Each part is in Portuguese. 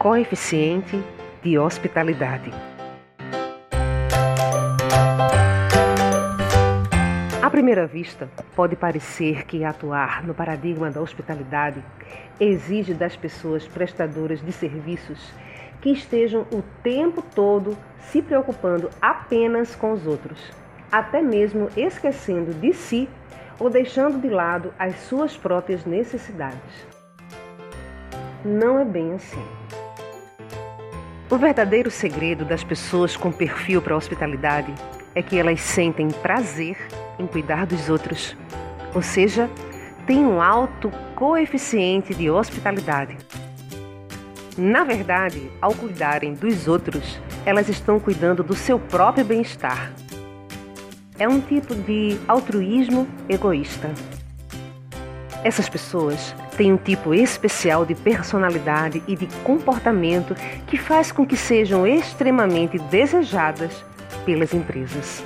coeficiente de hospitalidade. À primeira vista, pode parecer que atuar no paradigma da hospitalidade exige das pessoas prestadoras de serviços que estejam o tempo todo se preocupando apenas com os outros, até mesmo esquecendo de si ou deixando de lado as suas próprias necessidades. Não é bem assim. O verdadeiro segredo das pessoas com perfil para a hospitalidade é que elas sentem prazer em cuidar dos outros, ou seja, têm um alto coeficiente de hospitalidade. Na verdade, ao cuidarem dos outros, elas estão cuidando do seu próprio bem-estar. É um tipo de altruísmo egoísta. Essas pessoas têm um tipo especial de personalidade e de comportamento que faz com que sejam extremamente desejadas pelas empresas.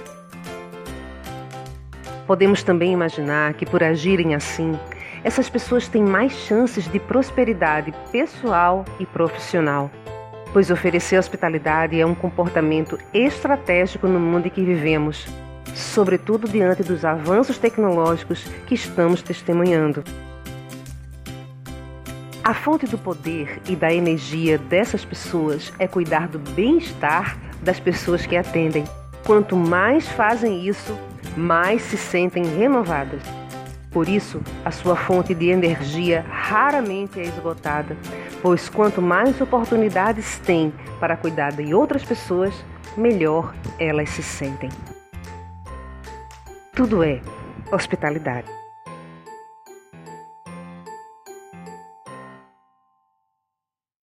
Podemos também imaginar que, por agirem assim, essas pessoas têm mais chances de prosperidade pessoal e profissional, pois oferecer hospitalidade é um comportamento estratégico no mundo em que vivemos, sobretudo diante dos avanços tecnológicos que estamos testemunhando. A fonte do poder e da energia dessas pessoas é cuidar do bem-estar das pessoas que atendem. Quanto mais fazem isso, mais se sentem renovadas. Por isso, a sua fonte de energia raramente é esgotada, pois quanto mais oportunidades têm para cuidar de outras pessoas, melhor elas se sentem. Tudo é hospitalidade.